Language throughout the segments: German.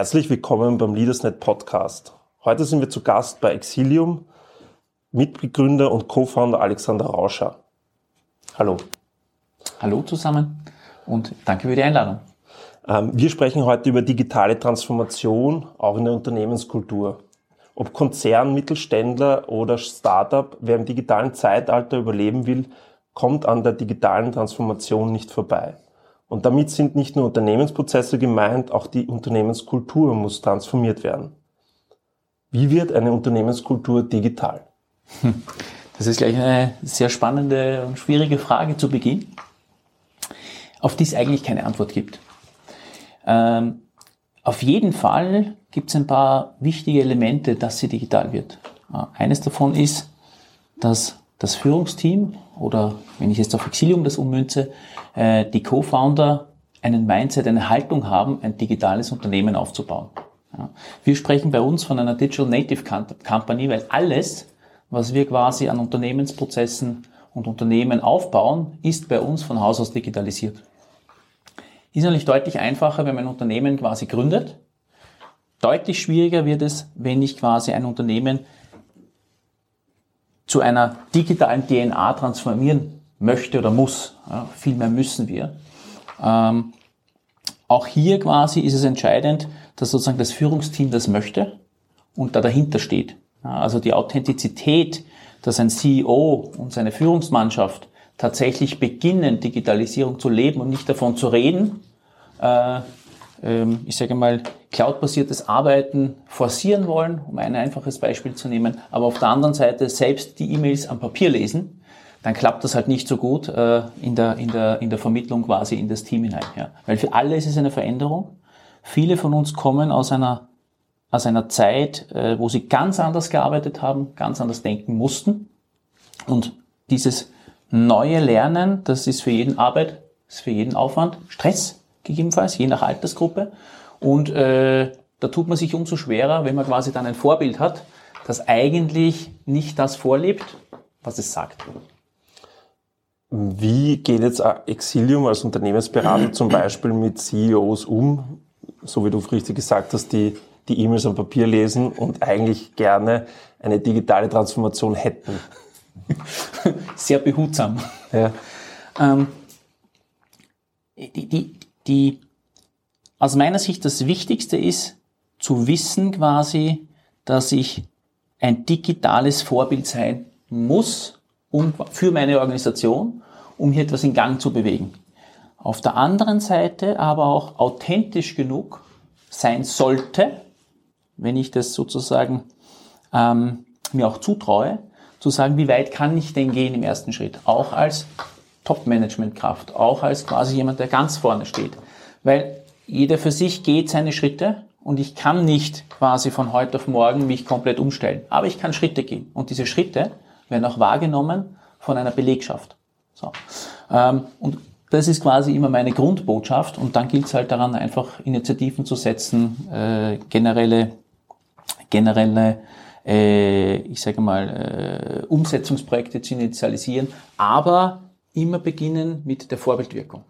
Herzlich willkommen beim LeadersNet Podcast. Heute sind wir zu Gast bei Exilium, Mitbegründer und Co-Founder Alexander Rauscher. Hallo. Hallo zusammen und danke für die Einladung. Ähm, wir sprechen heute über digitale Transformation, auch in der Unternehmenskultur. Ob Konzern, Mittelständler oder Startup, wer im digitalen Zeitalter überleben will, kommt an der digitalen Transformation nicht vorbei. Und damit sind nicht nur Unternehmensprozesse gemeint, auch die Unternehmenskultur muss transformiert werden. Wie wird eine Unternehmenskultur digital? Das ist gleich eine sehr spannende und schwierige Frage zu Beginn, auf die es eigentlich keine Antwort gibt. Ähm, auf jeden Fall gibt es ein paar wichtige Elemente, dass sie digital wird. Eines davon ist, dass das Führungsteam oder wenn ich jetzt auf Exilium das ummünze, äh, die Co-Founder einen Mindset, eine Haltung haben, ein digitales Unternehmen aufzubauen. Wir sprechen bei uns von einer Digital Native Company, weil alles, was wir quasi an Unternehmensprozessen und Unternehmen aufbauen, ist bei uns von Haus aus digitalisiert. Ist natürlich deutlich einfacher, wenn man ein Unternehmen quasi gründet. Deutlich schwieriger wird es, wenn ich quasi ein Unternehmen zu einer digitalen DNA transformieren möchte oder muss. Ja, viel mehr müssen wir. Ähm, auch hier quasi ist es entscheidend, dass sozusagen das Führungsteam das möchte und da dahinter steht. Ja, also die Authentizität, dass ein CEO und seine Führungsmannschaft tatsächlich beginnen, Digitalisierung zu leben und nicht davon zu reden, äh, ähm, ich sage mal, cloud-basiertes Arbeiten forcieren wollen, um ein einfaches Beispiel zu nehmen, aber auf der anderen Seite selbst die E-Mails am Papier lesen, dann klappt das halt nicht so gut äh, in, der, in, der, in der Vermittlung quasi in das Team hinein. Ja. Weil für alle ist es eine Veränderung. Viele von uns kommen aus einer, aus einer Zeit, äh, wo sie ganz anders gearbeitet haben, ganz anders denken mussten. Und dieses neue Lernen, das ist für jeden Arbeit, ist für jeden Aufwand Stress gegebenenfalls, je nach Altersgruppe. Und äh, da tut man sich umso schwerer, wenn man quasi dann ein Vorbild hat, das eigentlich nicht das vorlebt, was es sagt. Wie geht jetzt Exilium als Unternehmensberater zum Beispiel mit CEOs um, so wie du richtig gesagt hast, die die E-Mails am Papier lesen und eigentlich gerne eine digitale Transformation hätten? Sehr behutsam. Ja. Ähm, die, die, die aus meiner Sicht das Wichtigste ist, zu wissen quasi, dass ich ein digitales Vorbild sein muss um, für meine Organisation, um hier etwas in Gang zu bewegen. Auf der anderen Seite aber auch authentisch genug sein sollte, wenn ich das sozusagen ähm, mir auch zutraue, zu sagen, wie weit kann ich denn gehen im ersten Schritt, auch als Top-Management-Kraft, auch als quasi jemand, der ganz vorne steht. Weil jeder für sich geht seine Schritte und ich kann nicht quasi von heute auf morgen mich komplett umstellen. Aber ich kann Schritte gehen. Und diese Schritte werden auch wahrgenommen von einer Belegschaft. So. Ähm, und das ist quasi immer meine Grundbotschaft. Und dann gilt es halt daran, einfach Initiativen zu setzen, äh, generelle, generelle äh, ich sage mal, äh, Umsetzungsprojekte zu initialisieren, aber immer beginnen mit der Vorbildwirkung.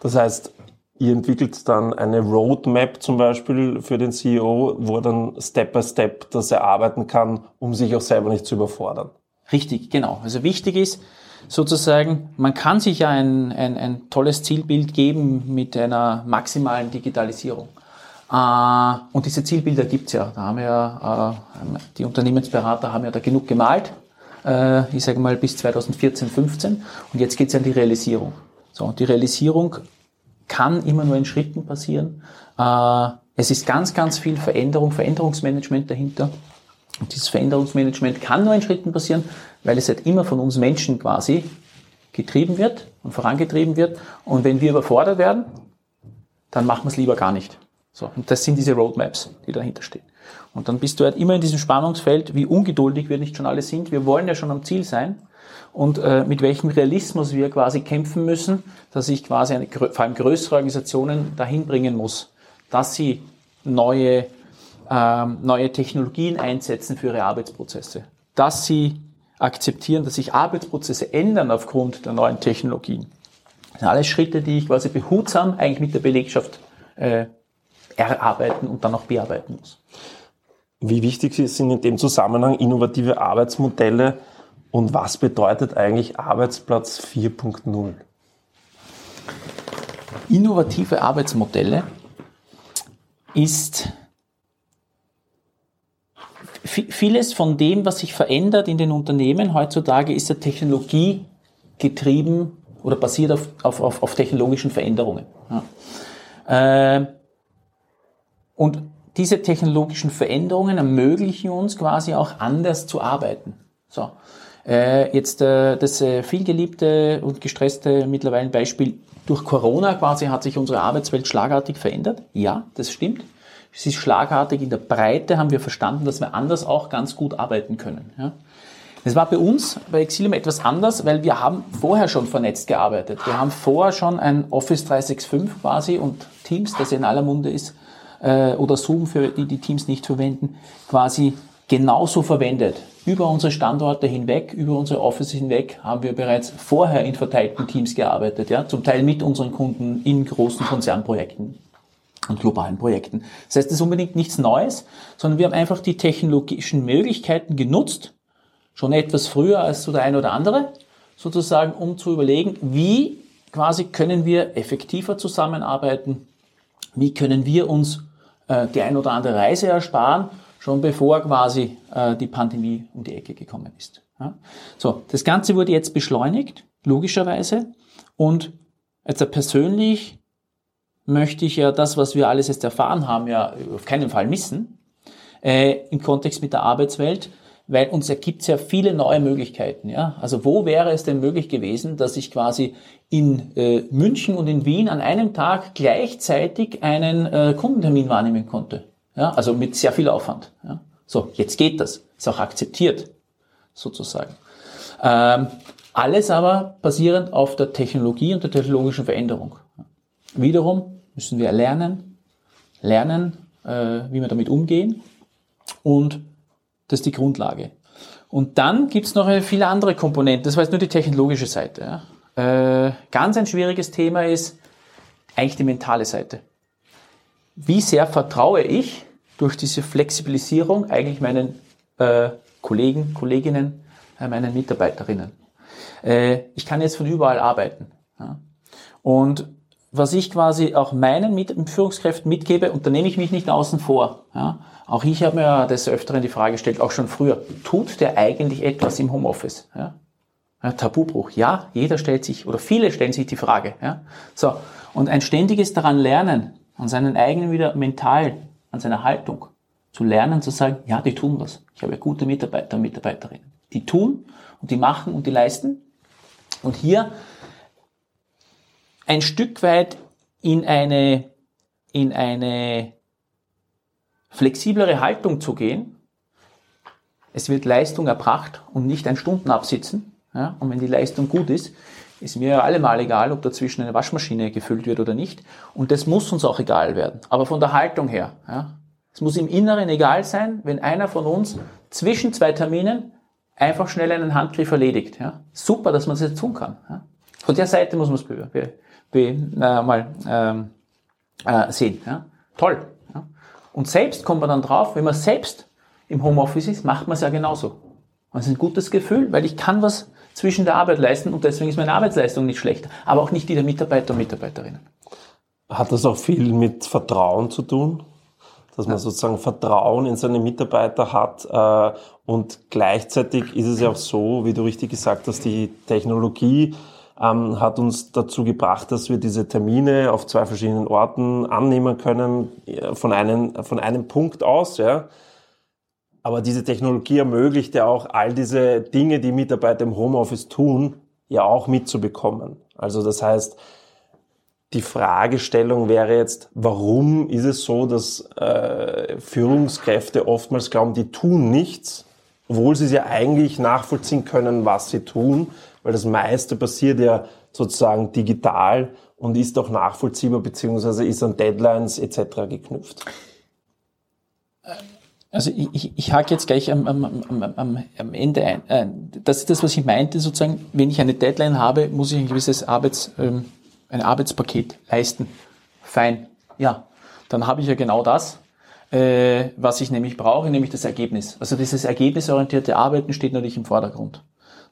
Das heißt, ihr entwickelt dann eine Roadmap zum Beispiel für den CEO, wo er dann Step by Step das erarbeiten kann, um sich auch selber nicht zu überfordern. Richtig, genau. Also wichtig ist sozusagen, man kann sich ja ein, ein, ein tolles Zielbild geben mit einer maximalen Digitalisierung. Äh, und diese Zielbilder gibt's ja. Da haben wir ja, äh, die Unternehmensberater haben ja da genug gemalt äh, ich sage mal bis 2014, 15 und jetzt geht es an die Realisierung. So, und die Realisierung kann immer nur in Schritten passieren. Äh, es ist ganz, ganz viel Veränderung, Veränderungsmanagement dahinter. Und dieses Veränderungsmanagement kann nur in Schritten passieren, weil es halt immer von uns Menschen quasi getrieben wird und vorangetrieben wird. Und wenn wir überfordert werden, dann machen wir es lieber gar nicht. So, und das sind diese Roadmaps, die dahinter stehen. Und dann bist du halt immer in diesem Spannungsfeld, wie ungeduldig wir nicht schon alle sind. Wir wollen ja schon am Ziel sein. Und äh, mit welchem Realismus wir quasi kämpfen müssen, dass ich quasi eine, vor allem größere Organisationen dahin bringen muss, dass sie neue, ähm, neue Technologien einsetzen für ihre Arbeitsprozesse. Dass sie akzeptieren, dass sich Arbeitsprozesse ändern aufgrund der neuen Technologien. Das sind alles Schritte, die ich quasi behutsam eigentlich mit der Belegschaft äh, erarbeiten und dann auch bearbeiten muss. Wie wichtig sind in dem Zusammenhang innovative Arbeitsmodelle und was bedeutet eigentlich Arbeitsplatz 4.0? Innovative Arbeitsmodelle ist vieles von dem, was sich verändert in den Unternehmen heutzutage, ist ja Technologie getrieben oder basiert auf, auf, auf, auf technologischen Veränderungen. Ja. Äh, und diese technologischen Veränderungen ermöglichen uns quasi auch anders zu arbeiten. So. Äh, jetzt äh, das äh, vielgeliebte und gestresste mittlerweile Beispiel durch Corona quasi hat sich unsere Arbeitswelt schlagartig verändert. Ja, das stimmt. Es ist schlagartig in der Breite, haben wir verstanden, dass wir anders auch ganz gut arbeiten können. Ja. Das war bei uns, bei Exilium etwas anders, weil wir haben vorher schon vernetzt gearbeitet. Wir haben vorher schon ein Office 365 quasi und Teams, das in aller Munde ist, äh, oder Zoom, für die die Teams nicht verwenden, quasi genauso verwendet. Über unsere Standorte hinweg, über unsere Offices hinweg haben wir bereits vorher in verteilten Teams gearbeitet, ja, zum Teil mit unseren Kunden in großen Konzernprojekten und globalen Projekten. Das heißt, das ist unbedingt nichts Neues, sondern wir haben einfach die technologischen Möglichkeiten genutzt, schon etwas früher als so der ein oder andere, sozusagen, um zu überlegen, wie quasi können wir effektiver zusammenarbeiten, wie können wir uns die ein oder andere Reise ersparen, schon bevor quasi äh, die Pandemie um die Ecke gekommen ist. So, das Ganze wurde jetzt beschleunigt, logischerweise, und jetzt persönlich möchte ich ja das, was wir alles jetzt erfahren haben, ja auf keinen Fall missen, äh, im Kontext mit der Arbeitswelt, weil uns ergibt es ja viele neue Möglichkeiten. Ja? Also wo wäre es denn möglich gewesen, dass ich quasi in äh, München und in Wien an einem Tag gleichzeitig einen äh, Kundentermin wahrnehmen konnte? Ja? Also mit sehr viel Aufwand. Ja? So, jetzt geht das. Ist auch akzeptiert, sozusagen. Ähm, alles aber basierend auf der Technologie und der technologischen Veränderung. Wiederum müssen wir lernen, lernen, äh, wie wir damit umgehen. Und das ist die Grundlage. Und dann gibt's noch viele andere Komponenten. Das war jetzt nur die technologische Seite. Ja. Äh, ganz ein schwieriges Thema ist eigentlich die mentale Seite. Wie sehr vertraue ich durch diese Flexibilisierung eigentlich meinen äh, Kollegen, Kolleginnen, äh, meinen Mitarbeiterinnen? Äh, ich kann jetzt von überall arbeiten. Ja. Und was ich quasi auch meinen Mit Führungskräften mitgebe, und da nehme ich mich nicht außen vor. Ja. Auch ich habe mir des Öfteren die Frage gestellt, auch schon früher, tut der eigentlich etwas im Homeoffice? Ja. Ja, Tabubruch. Ja, jeder stellt sich, oder viele stellen sich die Frage. Ja. So. Und ein ständiges daran lernen, an seinen eigenen wieder mental, an seiner Haltung, zu lernen, zu sagen, ja, die tun was. Ich habe gute Mitarbeiter und Mitarbeiterinnen. Die tun und die machen und die leisten. Und hier ein Stück weit in eine, in eine flexiblere Haltung zu gehen. Es wird Leistung erbracht und nicht ein Stundenabsitzen. Ja, und wenn die Leistung gut ist, ist mir allemal egal, ob dazwischen eine Waschmaschine gefüllt wird oder nicht. Und das muss uns auch egal werden. Aber von der Haltung her. Ja, es muss im Inneren egal sein, wenn einer von uns zwischen zwei Terminen einfach schnell einen Handgriff erledigt. Ja. Super, dass man das jetzt tun kann. Ja. Von der Seite muss man es äh, mal ähm, äh, sehen. Ja? Toll. Ja? Und selbst kommt man dann drauf, wenn man selbst im Homeoffice ist, macht man es ja genauso. Das ist ein gutes Gefühl, weil ich kann was zwischen der Arbeit leisten und deswegen ist meine Arbeitsleistung nicht schlecht, aber auch nicht die der Mitarbeiter und Mitarbeiterinnen. Hat das auch viel mit Vertrauen zu tun? Dass man sozusagen Vertrauen in seine Mitarbeiter hat äh, und gleichzeitig ist es ja auch so, wie du richtig gesagt hast, die Technologie ähm, hat uns dazu gebracht, dass wir diese Termine auf zwei verschiedenen Orten annehmen können, äh, von einem, von einem Punkt aus. Ja. Aber diese Technologie ermöglicht ja auch all diese Dinge, die Mitarbeiter im Homeoffice tun, ja auch mitzubekommen. Also das heißt, die Fragestellung wäre jetzt, warum ist es so, dass äh, Führungskräfte oftmals glauben, die tun nichts, obwohl sie es ja eigentlich nachvollziehen können, was sie tun, weil das meiste passiert ja sozusagen digital und ist auch nachvollziehbar beziehungsweise ist an Deadlines etc. geknüpft. Also ich, ich, ich hake jetzt gleich am, am, am, am Ende ein. Äh, das ist das, was ich meinte, sozusagen, wenn ich eine Deadline habe, muss ich ein gewisses Arbeits, ähm, ein Arbeitspaket leisten. Fein. Ja. dann habe ich ja genau das, äh, was ich nämlich brauche, nämlich das Ergebnis. Also dieses ergebnisorientierte Arbeiten steht natürlich im Vordergrund.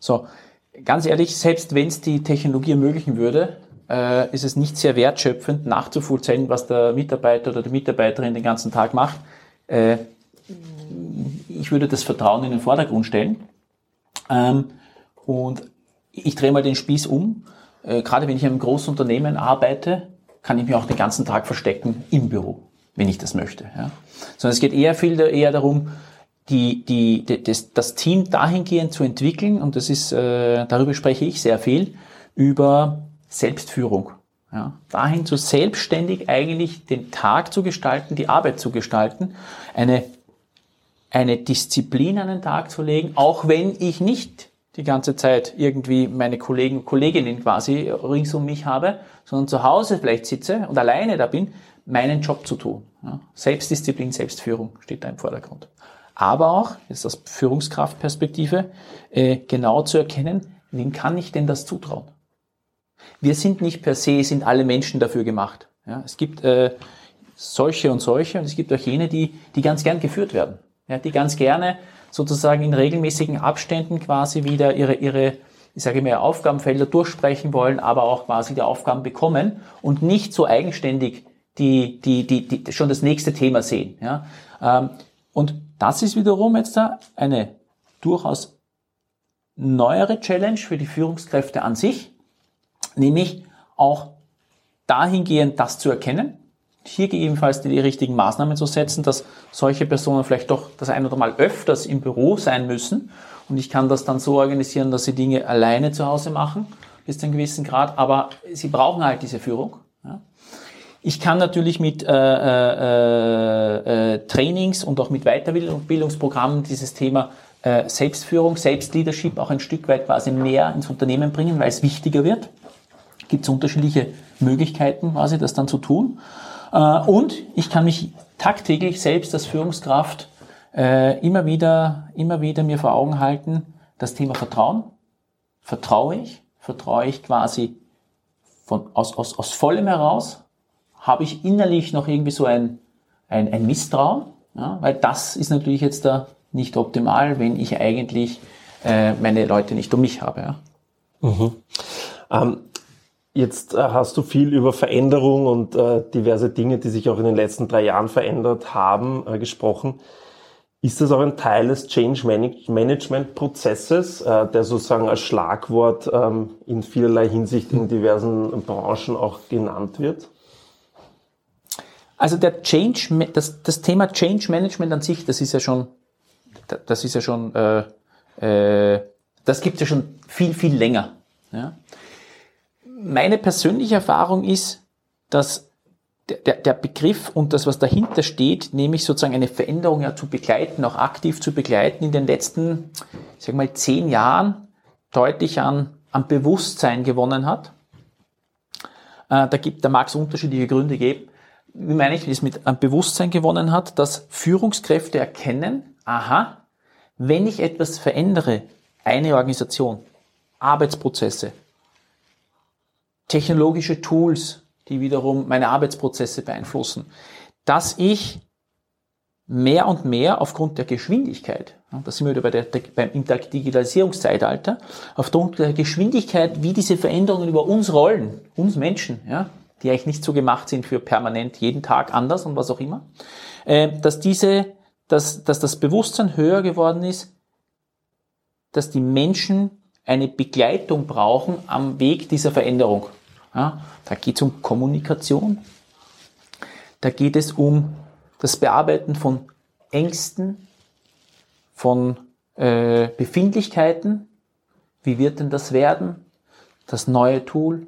So, ganz ehrlich, selbst wenn es die Technologie ermöglichen würde, äh, ist es nicht sehr wertschöpfend nachzuvollziehen, was der Mitarbeiter oder die Mitarbeiterin den ganzen Tag macht. Äh, ich würde das Vertrauen in den Vordergrund stellen. Ähm, und ich drehe mal den Spieß um. Äh, gerade wenn ich in einem großen Unternehmen arbeite, kann ich mich auch den ganzen Tag verstecken im Büro, wenn ich das möchte. Ja. Sondern es geht eher viel eher darum, die, die, die, das, das Team dahingehend zu entwickeln, und das ist, äh, darüber spreche ich sehr viel, über Selbstführung. Ja, dahin zu selbstständig eigentlich den Tag zu gestalten, die Arbeit zu gestalten, eine, eine Disziplin an den Tag zu legen, auch wenn ich nicht die ganze Zeit irgendwie meine Kollegen und Kolleginnen quasi rings um mich habe, sondern zu Hause vielleicht sitze und alleine da bin, meinen Job zu tun. Ja, Selbstdisziplin, Selbstführung steht da im Vordergrund. Aber auch, jetzt aus Führungskraftperspektive, äh, genau zu erkennen, wem kann ich denn das zutrauen? wir sind nicht per se, sind alle Menschen dafür gemacht. Ja, es gibt äh, solche und solche und es gibt auch jene, die, die ganz gern geführt werden. Ja, die ganz gerne sozusagen in regelmäßigen Abständen quasi wieder ihre, ihre ich sage mal, Aufgabenfelder durchsprechen wollen, aber auch quasi die Aufgaben bekommen und nicht so eigenständig die, die, die, die schon das nächste Thema sehen. Ja? Ähm, und das ist wiederum jetzt eine durchaus neuere Challenge für die Führungskräfte an sich, nämlich auch dahingehend das zu erkennen, hier gegebenenfalls die, die richtigen Maßnahmen zu setzen, dass solche Personen vielleicht doch das ein oder mal öfters im Büro sein müssen und ich kann das dann so organisieren, dass sie Dinge alleine zu Hause machen, bis zu einem gewissen Grad, aber sie brauchen halt diese Führung. Ich kann natürlich mit äh, äh, äh, Trainings und auch mit Weiterbildungsprogrammen dieses Thema äh, Selbstführung, Selbstleadership auch ein Stück weit quasi mehr ins Unternehmen bringen, weil es wichtiger wird gibt es unterschiedliche Möglichkeiten, quasi das dann zu tun. Äh, und ich kann mich tagtäglich selbst als Führungskraft äh, immer wieder, immer wieder mir vor Augen halten, das Thema Vertrauen. Vertraue ich? Vertraue ich quasi von, aus, aus, aus vollem heraus? Habe ich innerlich noch irgendwie so ein, ein, ein Misstrauen? Ja, weil das ist natürlich jetzt da nicht optimal, wenn ich eigentlich äh, meine Leute nicht um mich habe. Ja. Mhm. Ähm, Jetzt äh, hast du viel über Veränderung und äh, diverse Dinge, die sich auch in den letzten drei Jahren verändert haben, äh, gesprochen. Ist das auch ein Teil des Change Management Prozesses, äh, der sozusagen als Schlagwort ähm, in vielerlei Hinsicht in diversen Branchen auch genannt wird? Also der Change, das, das Thema Change Management an sich, das ist ja schon, das ist ja schon, äh, äh, das gibt es ja schon viel, viel länger. Ja? meine persönliche Erfahrung ist, dass der, der Begriff und das, was dahinter steht, nämlich sozusagen eine Veränderung ja zu begleiten, auch aktiv zu begleiten, in den letzten, ich sag mal, zehn Jahren deutlich an, an Bewusstsein gewonnen hat. Äh, da gibt, da mag es unterschiedliche Gründe geben. Wie meine ich, es mit einem Bewusstsein gewonnen hat, dass Führungskräfte erkennen, aha, wenn ich etwas verändere, eine Organisation, Arbeitsprozesse, technologische Tools, die wiederum meine Arbeitsprozesse beeinflussen, dass ich mehr und mehr aufgrund der Geschwindigkeit, da sind wir wieder bei der, beim Digitalisierungszeitalter, aufgrund der Geschwindigkeit, wie diese Veränderungen über uns rollen, uns Menschen, ja, die eigentlich nicht so gemacht sind für permanent jeden Tag anders und was auch immer, äh, dass diese, dass, dass das Bewusstsein höher geworden ist, dass die Menschen eine Begleitung brauchen am Weg dieser Veränderung. Ja, da geht es um Kommunikation, da geht es um das Bearbeiten von Ängsten, von äh, Befindlichkeiten. Wie wird denn das werden? Das neue Tool.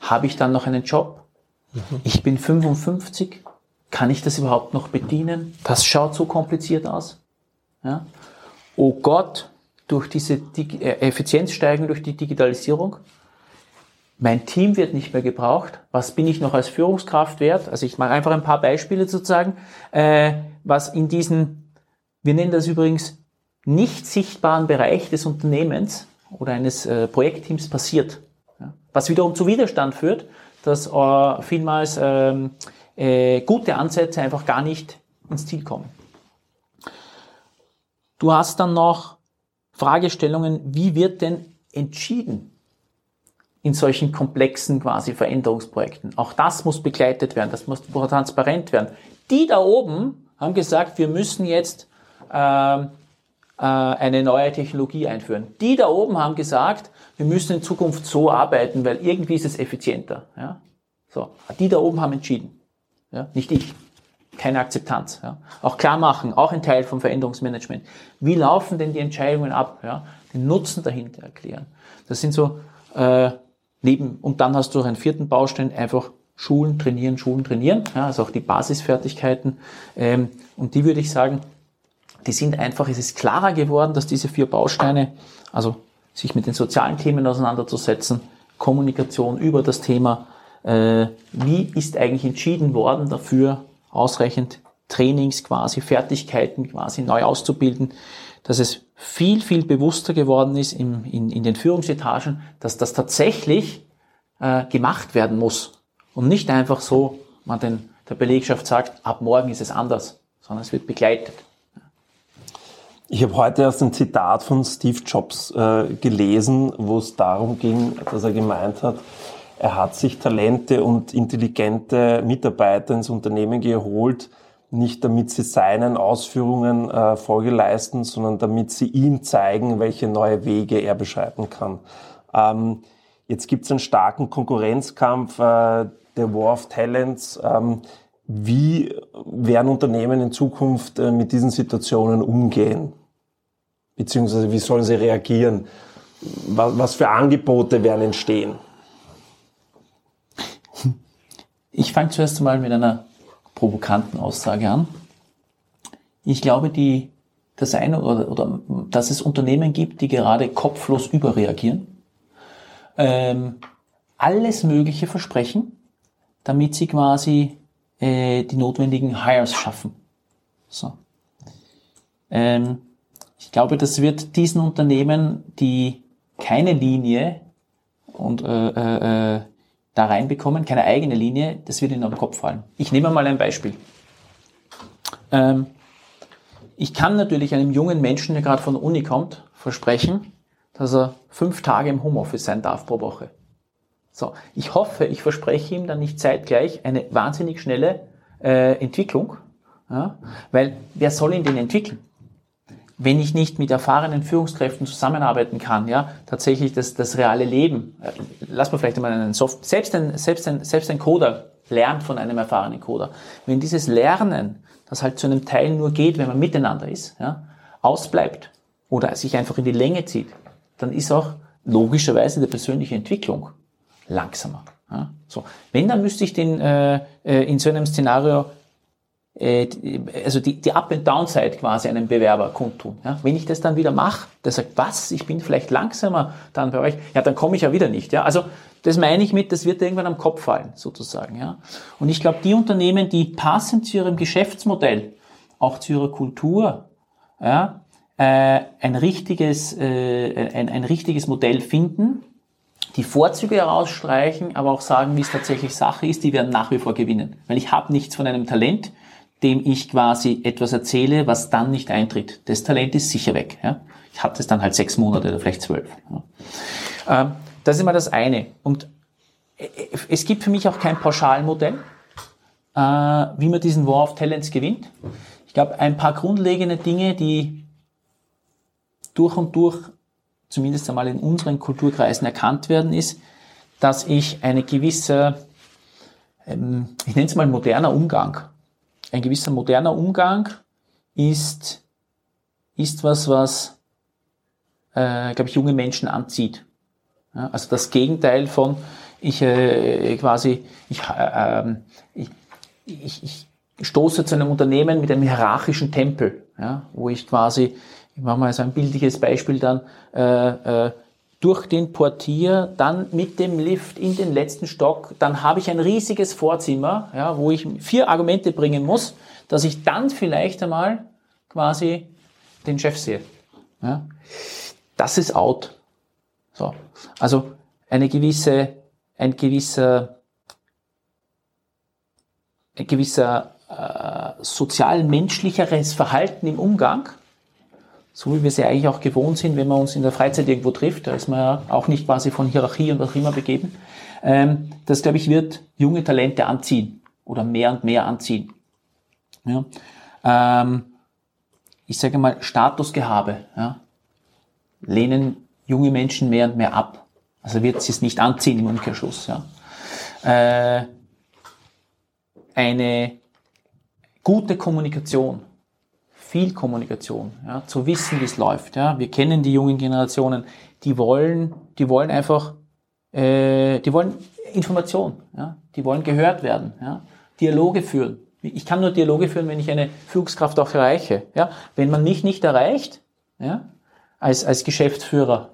Habe ich dann noch einen Job? Mhm. Ich bin 55. Kann ich das überhaupt noch bedienen? Das schaut so kompliziert aus. Ja? Oh Gott, durch diese Dig äh, Effizienzsteigerung, durch die Digitalisierung mein Team wird nicht mehr gebraucht. Was bin ich noch als Führungskraft wert? Also ich mache einfach ein paar Beispiele sozusagen, äh, was in diesen, wir nennen das übrigens nicht sichtbaren Bereich des Unternehmens oder eines äh, Projektteams passiert. Was wiederum zu Widerstand führt, dass äh, vielmals ähm, äh, gute Ansätze einfach gar nicht ins Ziel kommen. Du hast dann noch Fragestellungen, wie wird denn entschieden in solchen komplexen quasi Veränderungsprojekten? Auch das muss begleitet werden, das muss transparent werden. Die da oben haben gesagt, wir müssen jetzt äh, äh, eine neue Technologie einführen. Die da oben haben gesagt, wir müssen in Zukunft so arbeiten, weil irgendwie ist es effizienter. Ja? So, die da oben haben entschieden, ja? nicht ich. Keine Akzeptanz. Ja? Auch klar machen, auch ein Teil vom Veränderungsmanagement. Wie laufen denn die Entscheidungen ab? Ja? Den Nutzen dahinter erklären. Das sind so äh, neben und dann hast du einen vierten Baustein einfach Schulen trainieren, Schulen trainieren, ja, also auch die Basisfertigkeiten. Ähm, und die würde ich sagen, die sind einfach, es ist klarer geworden, dass diese vier Bausteine, also sich mit den sozialen Themen auseinanderzusetzen, Kommunikation über das Thema, äh, wie ist eigentlich entschieden worden dafür, ausreichend Trainings quasi, Fertigkeiten quasi neu auszubilden, dass es viel, viel bewusster geworden ist im, in, in den Führungsetagen, dass das tatsächlich äh, gemacht werden muss und nicht einfach so, man den, der Belegschaft sagt, ab morgen ist es anders, sondern es wird begleitet. Ich habe heute erst ein Zitat von Steve Jobs äh, gelesen, wo es darum ging, dass er gemeint hat, er hat sich Talente und intelligente Mitarbeiter ins Unternehmen geholt, nicht damit sie seinen Ausführungen äh, Folge leisten, sondern damit sie ihm zeigen, welche neue Wege er beschreiten kann. Ähm, jetzt gibt es einen starken Konkurrenzkampf, äh, der War of Talents. Ähm, wie werden Unternehmen in Zukunft äh, mit diesen Situationen umgehen? Beziehungsweise wie sollen sie reagieren? Was für Angebote werden entstehen? Ich fange zuerst mal mit einer provokanten Aussage an. Ich glaube, die, das eine oder, oder dass es Unternehmen gibt, die gerade kopflos überreagieren, ähm, alles Mögliche versprechen, damit sie quasi äh, die notwendigen Hires schaffen. So. Ähm, ich glaube, das wird diesen Unternehmen, die keine Linie und äh, äh, äh, da reinbekommen, keine eigene Linie, das wird ihnen am Kopf fallen. Ich nehme mal ein Beispiel. Ähm, ich kann natürlich einem jungen Menschen, der gerade von der Uni kommt, versprechen, dass er fünf Tage im Homeoffice sein darf pro Woche. So, ich hoffe, ich verspreche ihm dann nicht zeitgleich eine wahnsinnig schnelle äh, Entwicklung, ja, weil wer soll ihn denn entwickeln? Wenn ich nicht mit erfahrenen Führungskräften zusammenarbeiten kann, ja, tatsächlich das, das reale Leben, äh, lass mal vielleicht einmal einen Soft, selbst ein, selbst ein, selbst ein Coder lernt von einem erfahrenen Coder. Wenn dieses Lernen, das halt zu einem Teil nur geht, wenn man miteinander ist, ja, ausbleibt oder sich einfach in die Länge zieht, dann ist auch logischerweise die persönliche Entwicklung langsamer. Ja. So, wenn, dann müsste ich den äh, äh in so einem Szenario also die, die Up- and Downside quasi einem Bewerber kundtun. Ja? Wenn ich das dann wieder mache, der sagt, was, ich bin vielleicht langsamer dann bei euch, ja, dann komme ich ja wieder nicht. Ja? Also das meine ich mit, das wird irgendwann am Kopf fallen, sozusagen. Ja? Und ich glaube, die Unternehmen, die passend zu ihrem Geschäftsmodell, auch zu ihrer Kultur, ja, äh, ein, richtiges, äh, ein, ein richtiges Modell finden, die Vorzüge herausstreichen, aber auch sagen, wie es tatsächlich Sache ist, die werden nach wie vor gewinnen. Weil ich habe nichts von einem Talent, dem ich quasi etwas erzähle, was dann nicht eintritt. Das Talent ist sicher weg. Ja? Ich hatte es dann halt sechs Monate oder vielleicht zwölf. Ja? Ähm, das ist immer das eine. Und äh, es gibt für mich auch kein Pauschalmodell, äh, wie man diesen War of Talents gewinnt. Ich glaube, ein paar grundlegende Dinge, die durch und durch, zumindest einmal in unseren Kulturkreisen erkannt werden, ist, dass ich eine gewisse, ähm, ich nenne es mal moderner Umgang ein gewisser moderner Umgang ist, ist was, was, äh, glaube ich, junge Menschen anzieht. Ja, also das Gegenteil von, ich äh, quasi, ich, äh, ähm, ich, ich, ich stoße zu einem Unternehmen mit einem hierarchischen Tempel, ja, wo ich quasi, ich mache mal so ein bildliches Beispiel dann, äh, äh, durch den Portier, dann mit dem Lift in den letzten Stock, dann habe ich ein riesiges Vorzimmer, ja, wo ich vier Argumente bringen muss, dass ich dann vielleicht einmal quasi den Chef sehe. Ja. Das ist out. So. Also eine gewisse, ein gewisser ein gewisser äh, sozial-menschlicheres Verhalten im Umgang, so wie wir ja eigentlich auch gewohnt sind, wenn man uns in der Freizeit irgendwo trifft, da ist man ja auch nicht quasi von Hierarchie und was auch immer begeben. Ähm, das, glaube ich, wird junge Talente anziehen oder mehr und mehr anziehen. Ja. Ähm, ich sage mal, Statusgehabe ja, lehnen junge Menschen mehr und mehr ab. Also wird sie es nicht anziehen im Umkehrschluss. Ja. Äh, eine gute Kommunikation, viel Kommunikation, ja, zu wissen, wie es läuft. Ja. Wir kennen die jungen Generationen, die wollen, die wollen einfach, äh, die wollen Information, ja, die wollen gehört werden, ja, Dialoge führen. Ich kann nur Dialoge führen, wenn ich eine Führungskraft auch erreiche. Ja. Wenn man mich nicht erreicht, ja, als, als Geschäftsführer,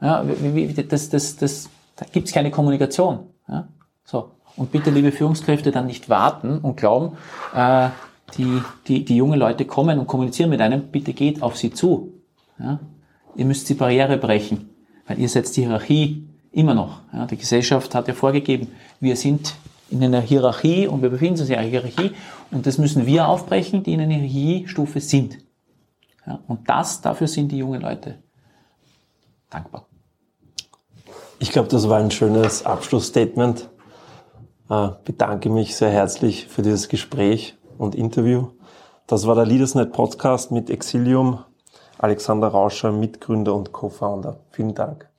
ja, wie, wie, das, das, das, da gibt es keine Kommunikation. Ja. So. Und bitte, liebe Führungskräfte, dann nicht warten und glauben, äh, die, die, die jungen Leute kommen und kommunizieren mit einem, bitte geht auf sie zu. Ja? Ihr müsst die Barriere brechen, weil ihr setzt die Hierarchie immer noch. Ja? Die Gesellschaft hat ja vorgegeben, wir sind in einer Hierarchie und wir befinden uns in einer Hierarchie und das müssen wir aufbrechen, die in einer Hierarchiestufe sind. Ja? Und das, dafür sind die jungen Leute dankbar. Ich glaube, das war ein schönes Abschlussstatement. Äh, bedanke mich sehr herzlich für dieses Gespräch und Interview. Das war der Leadersnet Podcast mit Exilium, Alexander Rauscher, Mitgründer und Co-Founder. Vielen Dank.